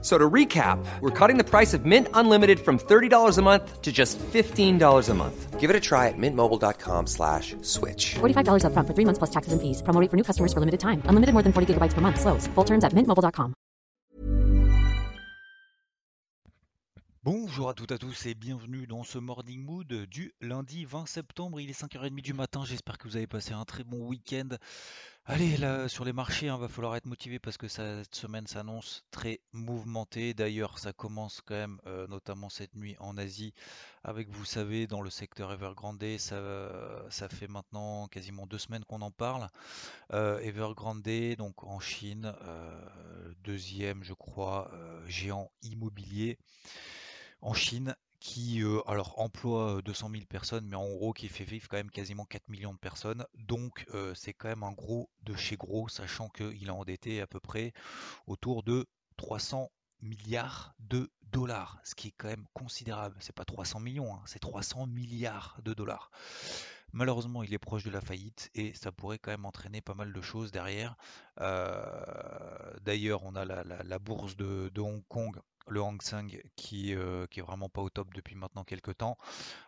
So to recap, we're cutting the price of Mint Unlimited from $30 a month to just $15 a month. Give it a try at mintmobile.com slash switch. $45 upfront for three months plus taxes and fees. Promo rate for new customers for limited time. Unlimited more than 40 gigabytes per month. Slows. Full terms at mintmobile.com. Bonjour à toutes et à tous et bienvenue dans ce Morning Mood du lundi 20 septembre. Il est 5h30 du matin. J'espère que vous avez passé un très bon week-end. Allez, là, sur les marchés, il va falloir être motivé parce que cette semaine s'annonce très mouvementée. D'ailleurs, ça commence quand même, euh, notamment cette nuit en Asie, avec, vous savez, dans le secteur Evergrande, ça, ça fait maintenant quasiment deux semaines qu'on en parle. Euh, Evergrande, donc en Chine, euh, deuxième, je crois, géant immobilier en Chine qui euh, alors emploie 200 000 personnes, mais en gros qui fait vivre quand même quasiment 4 millions de personnes. Donc euh, c'est quand même un gros de chez gros, sachant qu'il a endetté à peu près autour de 300 milliards de dollars, ce qui est quand même considérable. C'est pas 300 millions, hein, c'est 300 milliards de dollars. Malheureusement, il est proche de la faillite et ça pourrait quand même entraîner pas mal de choses derrière. Euh, d'ailleurs, on a la, bourse de Hong Kong le Hang Seng qui, euh, qui est vraiment pas au top depuis maintenant quelques temps,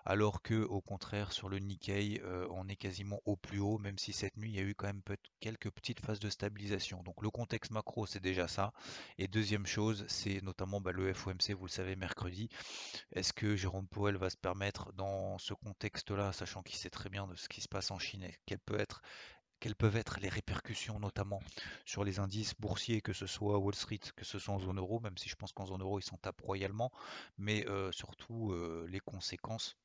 alors que au contraire sur le Nikkei euh, on est quasiment au plus haut, même si cette nuit il y a eu quand même quelques petites phases de stabilisation. Donc le contexte macro c'est déjà ça. Et deuxième chose c'est notamment bah, le FOMC, vous le savez mercredi. Est-ce que Jérôme Powell va se permettre dans ce contexte-là, sachant qu'il sait très bien de ce qui se passe en Chine quelle peut être quelles peuvent être les répercussions notamment sur les indices boursiers, que ce soit Wall Street, que ce soit en zone euro, même si je pense qu'en zone euro ils s'en tapent royalement, mais euh, surtout euh, les conséquences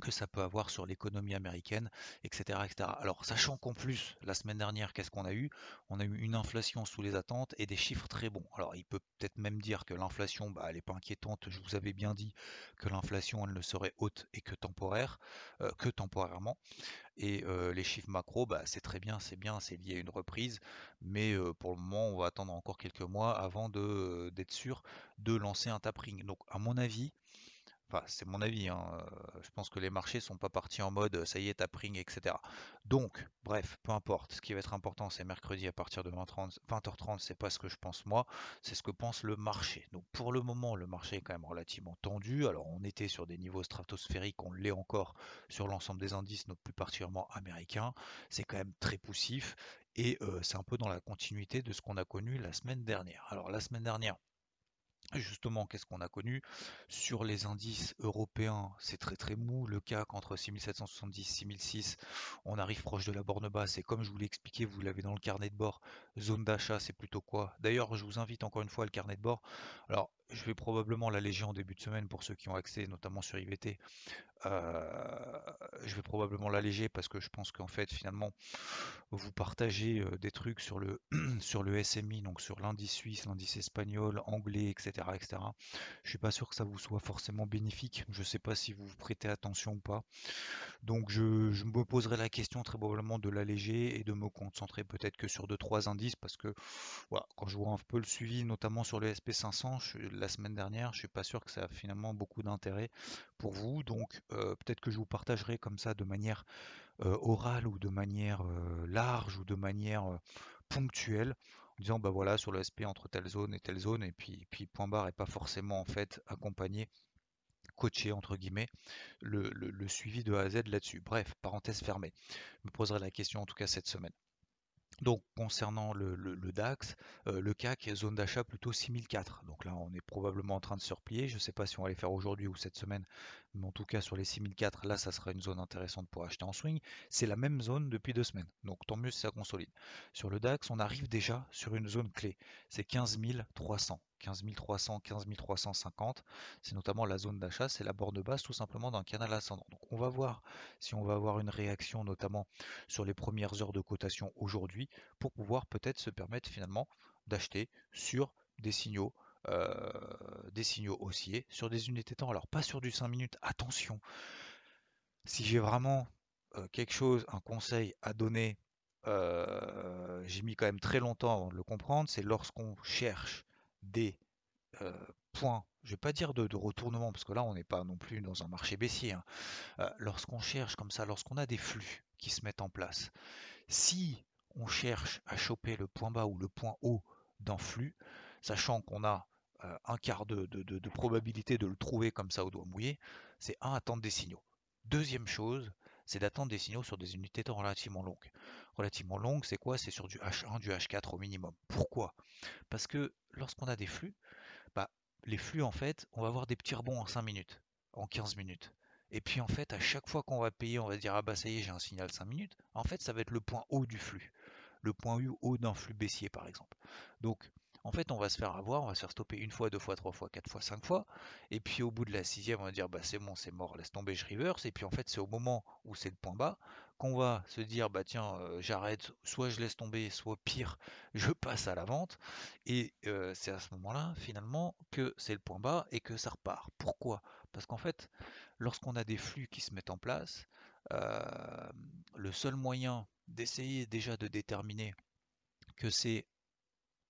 que ça peut avoir sur l'économie américaine, etc., etc. Alors, sachant qu'en plus, la semaine dernière, qu'est-ce qu'on a eu? On a eu une inflation sous les attentes et des chiffres très bons. Alors, il peut peut-être même dire que l'inflation, bah, elle n'est pas inquiétante. Je vous avais bien dit que l'inflation, elle ne serait haute et que temporaire, euh, que temporairement. Et euh, les chiffres macro, bah, c'est très bien, c'est bien, c'est lié à une reprise, mais euh, pour le moment, on va attendre encore quelques mois avant d'être sûr de lancer un tapering. Donc, à mon avis, c'est mon avis, hein, euh, je pense que les marchés sont pas partis en mode ça y est, tapering, etc. Donc, bref, peu importe. Ce qui va être important, c'est mercredi à partir de 20h30, 20h30 c'est pas ce que je pense moi, c'est ce que pense le marché. Donc, pour le moment, le marché est quand même relativement tendu. Alors, on était sur des niveaux stratosphériques, on l'est encore sur l'ensemble des indices, plus particulièrement américains. C'est quand même très poussif et euh, c'est un peu dans la continuité de ce qu'on a connu la semaine dernière. Alors, la semaine dernière, Justement, qu'est-ce qu'on a connu? Sur les indices européens, c'est très très mou. Le CAC entre 6770 et 6006, on arrive proche de la borne basse. Et comme je vous l'ai expliqué, vous l'avez dans le carnet de bord, zone d'achat, c'est plutôt quoi? D'ailleurs, je vous invite encore une fois le carnet de bord. Alors, je vais probablement l'alléger en début de semaine pour ceux qui ont accès, notamment sur IVT. Euh, je vais probablement l'alléger parce que je pense qu'en fait, finalement, vous partagez euh, des trucs sur le, sur le SMI, donc sur l'indice suisse, l'indice espagnol, anglais, etc., etc. Je suis pas sûr que ça vous soit forcément bénéfique. Je ne sais pas si vous prêtez attention ou pas. Donc, je, me poserai la question très probablement de l'alléger et de me concentrer peut-être que sur deux trois indices parce que quand je vois un peu le suivi, notamment sur le SP500, la semaine dernière, je suis pas sûr que ça a finalement beaucoup d'intérêt pour vous. Donc, euh, peut-être que je vous partagerai comme ça de manière euh, orale ou de manière euh, large ou de manière ponctuelle en disant bah voilà sur le SP entre telle zone et telle zone et puis, point barre et pas forcément en fait accompagné coaché entre guillemets le, le suivi de A à Z là-dessus. Bref, parenthèse fermée. Je me poserai la question en tout cas cette semaine. Donc concernant le, DAX, euh, le CAC, zone d'achat plutôt 6004. Donc là on est probablement en train de se replier. Je ne sais pas si on va les faire aujourd'hui ou cette semaine, mais en tout cas sur les 6004, là ça sera une zone intéressante pour acheter en swing. C'est la même zone depuis deux semaines, donc tant mieux si ça consolide. Sur le DAX, on arrive déjà sur une zone clé, c'est 15 300. 15 300, 15 350, c'est notamment la zone d'achat, c'est la borne basse tout simplement d'un canal ascendant. Donc on va voir si on va avoir une réaction notamment sur les premières heures de cotation aujourd'hui pour pouvoir peut-être se permettre finalement d'acheter sur des signaux des signaux haussiers sur des unités temps. Alors pas sur du 5 minutes, attention. Si j'ai vraiment euh, quelque chose, un conseil à donner euh, j'ai mis quand même très longtemps avant de le comprendre, c'est lorsqu'on cherche des euh, points, je vais pas dire de, retournement, parce que là on n'est pas non plus dans un marché baissier, hein. euh, lorsqu'on cherche comme ça, lorsqu'on a des flux qui se mettent en place, si on cherche à choper le point bas ou le point haut d'un flux, sachant qu'on a un quart de, probabilité de le trouver comme ça au doigt mouillé, c'est un attendre des signaux. Deuxième chose, c'est d'attendre des signaux sur des unités temps relativement longues. Relativement longues, c'est quoi? C'est sur du H1, du H4 au minimum. Pourquoi? Parce que lorsqu'on a des flux, bah, les flux, en fait, on va avoir des petits rebonds en 5 minutes, en 15 minutes. Et puis en fait, à chaque fois qu'on va payer, on va dire ah bah ça y est, j'ai un signal 5 minutes. En fait, ça va être le point haut du flux, le point haut d'un flux baissier par exemple. Donc en fait, on va se faire avoir, on va se faire stopper une fois, deux fois, trois fois, quatre fois, cinq fois. Et puis au bout de la sixième, on va dire bah c'est bon, c'est mort, laisse tomber, je reverse. Et puis en fait, c'est au moment où c'est le point bas qu'on va se dire bah tiens, euh, j'arrête, soit je laisse tomber, soit pire, je passe à la vente. Et euh, c'est à ce moment-là, finalement, que c'est le point bas et que ça repart. Pourquoi? Parce qu'en fait, lorsqu'on a des flux qui se mettent en place, euh, le seul moyen d'essayer déjà de déterminer que c'est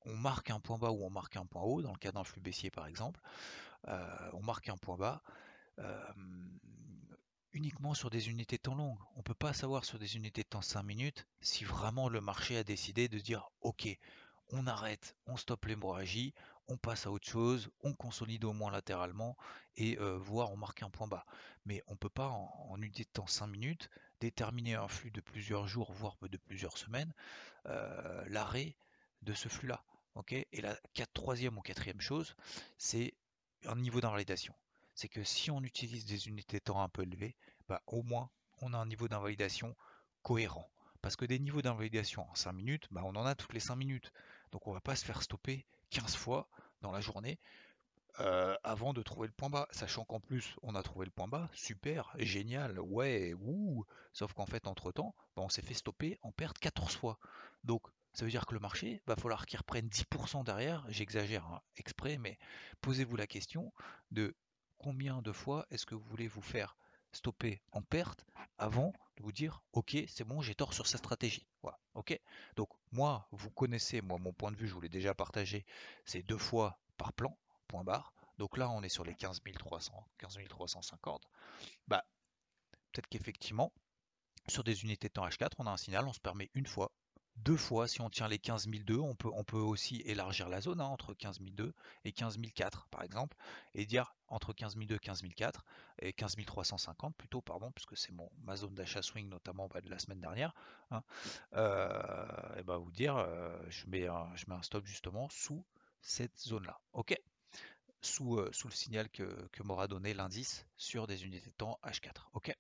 on marque un point bas ou on marque un point haut, dans le cas d'un flux baissier par exemple, euh, on marque un point bas euh, uniquement sur des unités de temps longues. On ne peut pas savoir sur des unités de temps 5 minutes si vraiment le marché a décidé de dire ok, on arrête, on stoppe l'hémorragie, on passe à autre chose, on consolide au moins latéralement et euh, voir on marque un point bas. Mais on ne peut pas en, en, unité de temps 5 minutes déterminer un flux de plusieurs jours, voire de plusieurs semaines, l'arrêt de ce flux-là et la troisième ou quatrième chose, c'est un niveau d'invalidation. C'est que si on utilise des unités de temps un peu élevées, bah, au moins on a un niveau d'invalidation cohérent. Parce que des niveaux d'invalidation en 5 minutes, bah, on en a toutes les 5 minutes. Donc on ne va pas se faire stopper 15 fois dans la journée euh, avant de trouver le point bas. Sachant qu'en plus on a trouvé le point bas, super, génial, ouais, ouh. Sauf qu'en fait entre temps, bah, on s'est fait stopper en perte 14 fois. Donc ça veut dire que le marché, va falloir qu'il reprenne 10% derrière, j'exagère hein, exprès, mais posez-vous la question de combien de fois est-ce que vous voulez vous faire stopper en perte avant de vous dire ok c'est bon j'ai tort sur sa stratégie ok? Donc moi vous connaissez moi mon point de vue je vous l'ai déjà partagé c'est deux fois par plan point barre. Donc là on est sur les 15 300 15 350 bah peut-être qu'effectivement sur des unités de temps H4 on a un signal on se permet une fois deux fois, si on tient les 15002, on peut, on peut aussi élargir la zone hein, entre 15002 et 15004 par exemple, et dire entre 15002 et 15004 et 15350 plutôt, pardon, puisque c'est mon ma zone d'achat swing notamment bah, de la semaine dernière. Hein, euh, et bah vous dire, euh, je, mets un, je mets un stop justement sous cette zone-là. Ok? Sous, euh, sous, le signal que, m'aura donné l'indice sur des unités de temps H4. Ok?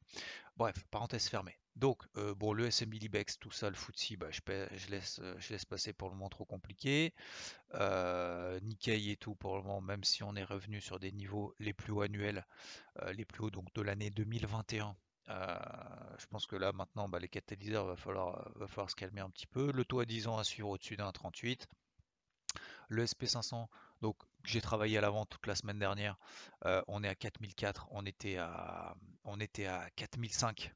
Bref, parenthèse fermée. Donc, euh, bon, le SMB Libex, tout ça, le FTSE, bah, je, je, laisse, euh, je laisse passer pour le moment trop compliqué. Nikkei et tout, pour le moment, même si on est revenu sur des niveaux les plus hauts annuels, les plus hauts donc de l'année 2021. je pense que là maintenant bah, les catalyseurs va falloir, va falloir se calmer un petit peu. Le taux à 10 ans à suivre au-dessus d'un 38. Le SP500, donc j'ai travaillé à l'avant toute la semaine dernière. on est à 4004, on était à, on était à 4005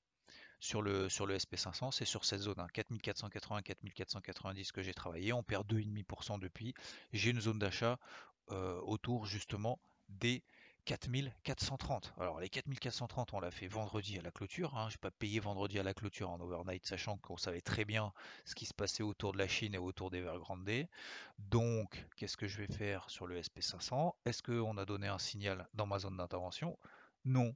sur le, sur le SP500, c'est sur cette zone, hein, 4480, 4490 que j'ai travaillé, on perd 2,5% depuis. J'ai une zone d'achat euh, autour justement des 4430. Alors les 4430, on l'a fait vendredi à la clôture. Hein. Je n'ai pas payé vendredi à la clôture en overnight, sachant qu'on savait très bien ce qui se passait autour de la Chine et autour des Evergrande. Donc, qu'est-ce que je vais faire sur le SP500 Est-ce qu'on a donné un signal dans ma zone d'intervention? Non.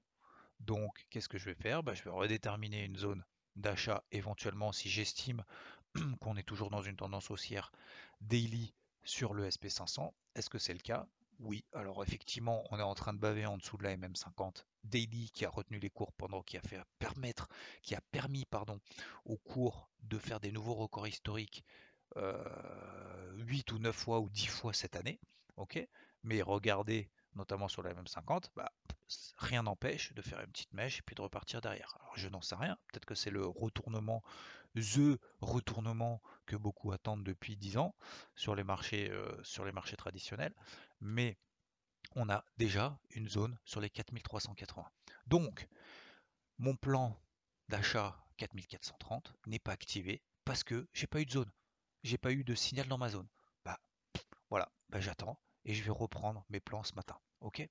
Donc, qu'est-ce que je vais faire? Bah, Je vais redéterminer une zone d'achat éventuellement si j'estime qu'on est toujours dans une tendance haussière daily sur le SP500. Est-ce que c'est le cas? Oui. Alors effectivement, on est en train de baver en dessous de la MM50 daily qui a retenu les cours pendant qui a fait permettre, qui a permis pardon, au cours de faire des nouveaux records historiques 8 euh, ou 9 fois ou 10 fois cette année. Mais regardez notamment sur la MM50, bah, rien n'empêche de faire une petite mèche et puis de repartir derrière. Alors je n'en sais rien, peut-être que c'est le retournement, the retournement que beaucoup attendent depuis 10 ans sur les marchés, euh, sur les marchés traditionnels, mais on a déjà une zone sur les 4380. Donc, mon plan d'achat 4430 n'est pas activé parce que j'ai pas eu de zone. J'ai pas eu de signal dans ma zone. Bah voilà, bah, j'attends et je vais reprendre mes plans ce matin. Ok?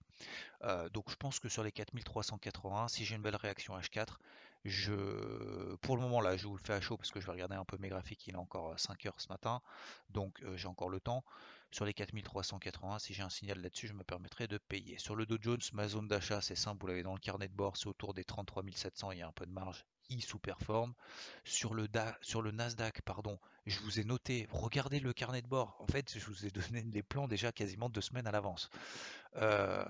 Euh, Donc je pense que sur les 4380, si j'ai une belle réaction H4, je, pour le moment là, je vous le fais à chaud parce que je vais regarder un peu mes graphiques. Il est encore 5 heures ce matin, donc euh, j'ai encore le temps. Sur les 4380, si j'ai un signal là-dessus, je me permettrai de payer. Sur le Dow Jones, ma zone d'achat, c'est simple, vous l'avez dans le carnet de bord, c'est autour des 33 700, il y a un peu de marge, sous-performe. Sur le, sur le Nasdaq, pardon, je vous ai noté, regardez le carnet de bord. En fait, je vous ai donné des plans déjà quasiment deux semaines à l'avance. Euh,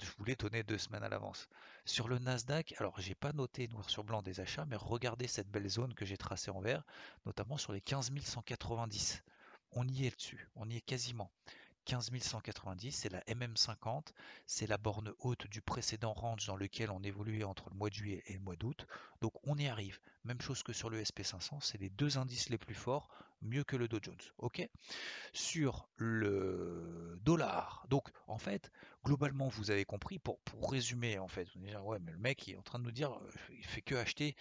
je vous l'ai donné deux semaines à l'avance. Sur le Nasdaq, alors j'ai pas noté noir sur blanc des achats, mais regardez cette belle zone que j'ai tracée en vert, notamment sur les 15 190. On y est dessus, on y est quasiment. 15 190, c'est la MM50, c'est la borne haute du précédent range dans lequel on évoluait entre le mois de juillet et le mois d'août. Donc on y arrive. Même chose que sur le SP500, c'est les deux indices les plus forts, mieux que le Dow Jones. Sur le dollar. Donc en fait, globalement, vous avez compris. Pour, pour résumer, en fait, vous allez dire ouais, mais le mec il est en train de nous dire, euh, il fait que acheter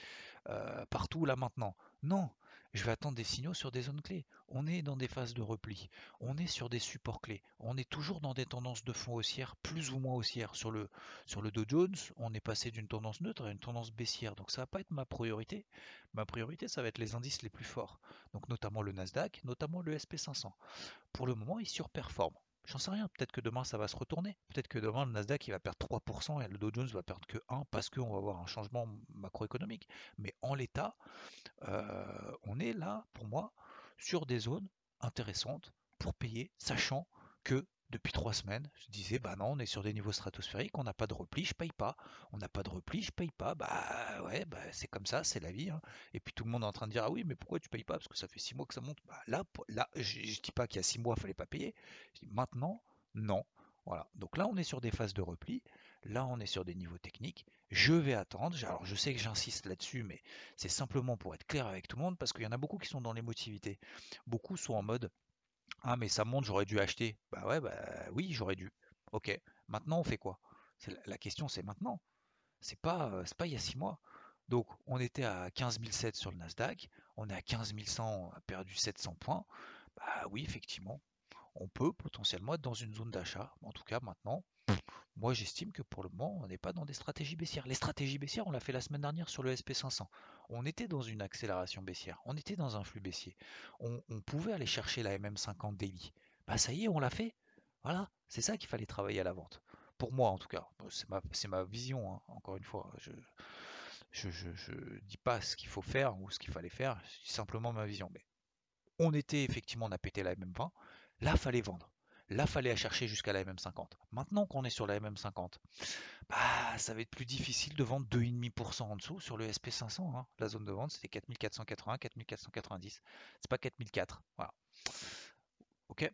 euh, partout là maintenant. Non, je vais attendre des signaux sur des zones clés. On est dans des phases de repli, on est sur des supports clés, on est toujours dans des tendances de fond haussières, plus ou moins haussières. Sur le, sur le Dow Jones, on est passé d'une tendance neutre à une tendance baissière. Donc ça va pas être ma priorité. Ma priorité, ça va être les indices les plus forts. Donc notamment le Nasdaq, notamment le SP500. Pour le moment, il surperforme. J'en sais rien, peut-être que demain ça va se retourner. Peut-être que demain le Nasdaq il va perdre 3% et le Dow Jones va perdre que 1% parce qu'on va avoir un changement macroéconomique. Mais en l'état, euh, on est là, pour moi, sur des zones intéressantes pour payer, sachant que depuis trois semaines, je disais, bah non, on est sur des niveaux stratosphériques, on n'a pas de repli, je paye pas. On n'a pas de repli, je paye pas. Bah ouais, bah, c'est comme ça, c'est la vie. Hein. Et puis tout le monde est en train de dire, ah oui, mais pourquoi tu payes pas? Parce que ça fait six mois que ça monte. Bah, là, là je, ne dis pas qu'il y a six mois, il fallait pas payer. maintenant, non. Voilà. Donc là, on est sur des phases de repli. Là, on est sur des niveaux techniques. Je vais attendre. Alors, je sais que j'insiste là-dessus, mais c'est simplement pour être clair avec tout le monde, parce qu'il y en a beaucoup qui sont dans l'émotivité. Beaucoup sont en mode Ah, mais ça monte, j'aurais dû acheter. Bah ouais, bah oui, j'aurais dû. Ok, maintenant on fait quoi? La question, c'est maintenant. C'est pas, euh, c'est pas il y a six mois. Donc, on était à 15 007 sur le Nasdaq, on est à 15 100, on a perdu 700 points. Bah oui, effectivement, on peut potentiellement être dans une zone d'achat. En tout cas, maintenant, moi, j'estime que pour le moment, on n'est pas dans des stratégies baissières. Les stratégies baissières, on l'a fait la semaine dernière sur le SP500. On était dans une accélération baissière, on était dans un flux baissier. On, pouvait aller chercher la MM50 daily. Bah ça y est, on l'a fait. Voilà, c'est ça qu'il fallait travailler à la vente. Pour moi, en tout cas, c'est ma, vision. Hein. Encore une fois, je je, dis pas ce qu'il faut faire ou ce qu'il fallait faire, c'est simplement ma vision. Mais on était effectivement, on a pété la MM20. Là, fallait vendre. Là, fallait chercher jusqu'à la MM50. Maintenant qu'on est sur la MM50, bah, ça va être plus difficile de vendre 2,5% en dessous sur le SP500. Hein. La zone de vente, c'était 4480, 4490. C'est pas 4004. Voilà. Ok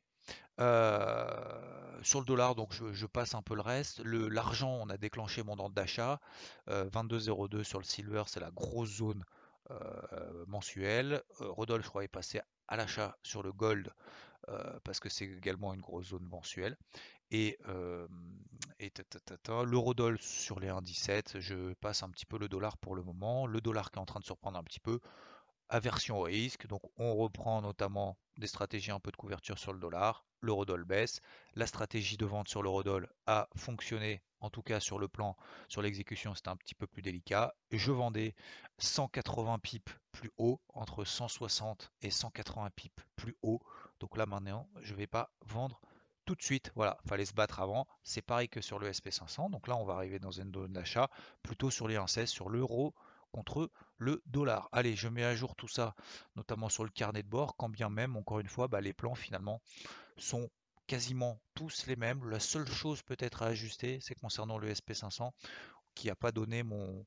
euh, sur le dollar, donc je, passe un peu le reste. L'argent, on a déclenché mon ordre d'achat. 22,02 euh, sur le silver, c'est la grosse zone euh, mensuelle. Rodolphe, je crois, est passé à l'achat sur le gold euh, parce que c'est également une grosse zone mensuelle. Et, euh, l'eurodoll sur les 1,17, je passe un petit peu le dollar pour le moment. Le dollar qui est en train de surprendre un petit peu. Aversion au risque, donc on reprend notamment des stratégies un peu de couverture sur le dollar. L'eurodoll baisse. La stratégie de vente sur l'eurodoll a fonctionné, en tout cas sur le plan, sur l'exécution, c'était un petit peu plus délicat. Je vendais 180 pips plus haut, entre 160 et 180 pips plus haut donc là maintenant, je ne vais pas vendre tout de suite. Voilà, fallait se battre avant. C'est pareil que sur le SP500. Donc là, on va arriver dans une zone d'achat plutôt sur les 1,16, sur l'euro contre le dollar. Allez, je mets à jour tout ça, notamment sur le carnet de bord, quand bien même, encore une fois, bah, les plans finalement sont quasiment tous les mêmes. La seule chose peut-être à ajuster, c'est concernant le SP500, qui n'a pas donné mon,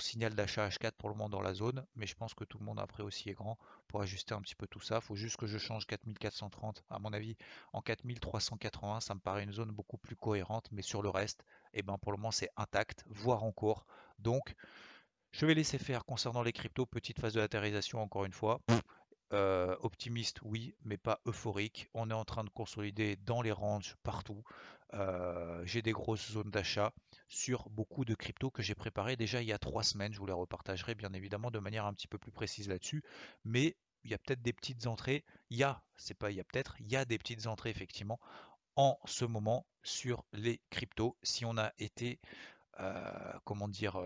signal d'achat H4 pour le moment dans la zone, mais je pense que tout le monde après aussi est grand pour ajuster un petit peu tout ça. Il faut juste que je change 4430, à mon avis, en 4380, ça me paraît une zone beaucoup plus cohérente, mais sur le reste, et eh ben pour le moment c'est intact, voire en cours. Donc je vais laisser faire concernant les cryptos, petite phase de latérisation encore une fois. Euh, optimiste, oui, mais pas euphorique. On est en train de consolider dans les ranges partout. Euh, j'ai des grosses zones d'achat sur beaucoup de cryptos que j'ai préparées déjà il y a trois semaines. Je vous les repartagerai bien évidemment de manière un petit peu plus précise là-dessus. Mais il y a peut-être des petites entrées. Il y a, c'est pas il y a peut-être, il y a des petites entrées effectivement en ce moment sur les cryptos. Si on a été, euh, comment dire,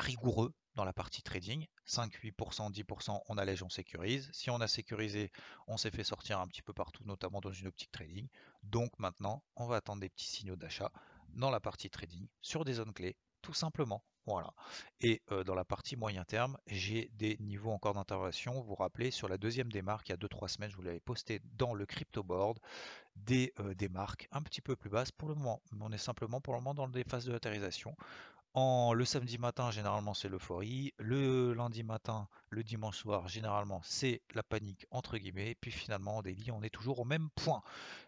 rigoureux dans la partie trading. 5, 8%, 10%, on allège, on sécurise. Si on a sécurisé, on s'est fait sortir un petit peu partout, notamment dans une optique trading. Donc maintenant, on va attendre des petits signaux d'achat dans la partie trading sur des zones clés, tout simplement. Voilà. Et euh, dans la partie moyen terme, j'ai des niveaux encore d'intervention. Vous vous rappelez, sur la deuxième démarque, il y a 2-3 semaines, je vous l'avais posté dans le crypto board, des euh, démarques un petit peu plus basses pour le moment. On est simplement pour le moment dans des phases de latérisation le samedi matin, généralement, c'est l'euphorie. Le lundi matin, le dimanche soir, généralement, c'est la panique, entre guillemets. Et puis finalement, en daily, on est toujours au même point.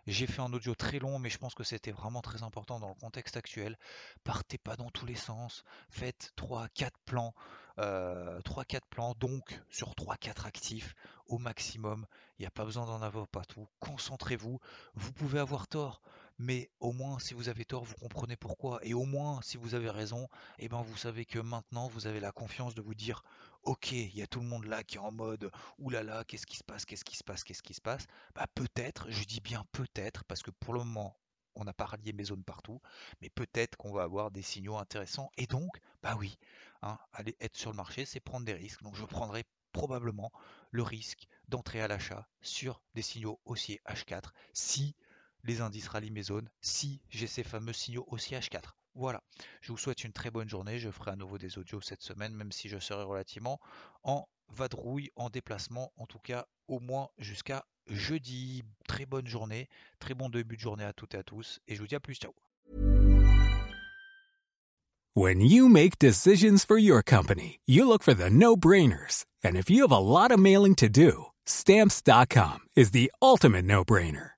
J'ai fait un audio très long, mais je pense que c'était vraiment très important dans le contexte actuel. Partez pas dans tous les sens. Faites 3-4 plans. 3-4 euh, plans, donc sur 3-4 actifs au maximum. Il n'y a pas besoin d'en avoir partout. Concentrez-vous. Vous pouvez avoir tort mais au moins si vous avez tort, vous comprenez pourquoi. Et au moins si vous avez raison, eh ben vous savez que maintenant vous avez la confiance de vous dire ok, il y a tout le monde là qui est en mode oulala, qu'est-ce qui se passe, qu'est-ce qui se passe, qu'est-ce qui se passe? Bah peut-être, je dis bien peut-être, parce que pour le moment on n'a pas rallié mes zones partout, mais peut-être qu'on va avoir des signaux intéressants. Et donc, bah oui, hein, aller être sur le marché, c'est prendre des risques. Donc je prendrai probablement le risque d'entrer à l'achat sur des signaux haussiers H4 si les indices rallient mes zones si j'ai ces fameux signaux aussi H4. Voilà, je vous souhaite une très bonne journée. Je ferai à nouveau des audios cette semaine, même si je serai relativement en vadrouille, en déplacement, en tout cas au moins jusqu'à jeudi. Très bonne journée, très bon début de journée à toutes et à tous, et je vous dis à plus, ciao. When you make decisions for your company, you look for the no-brainers. And if you have a lot of mailing to do, stamps.com is the ultimate no-brainer.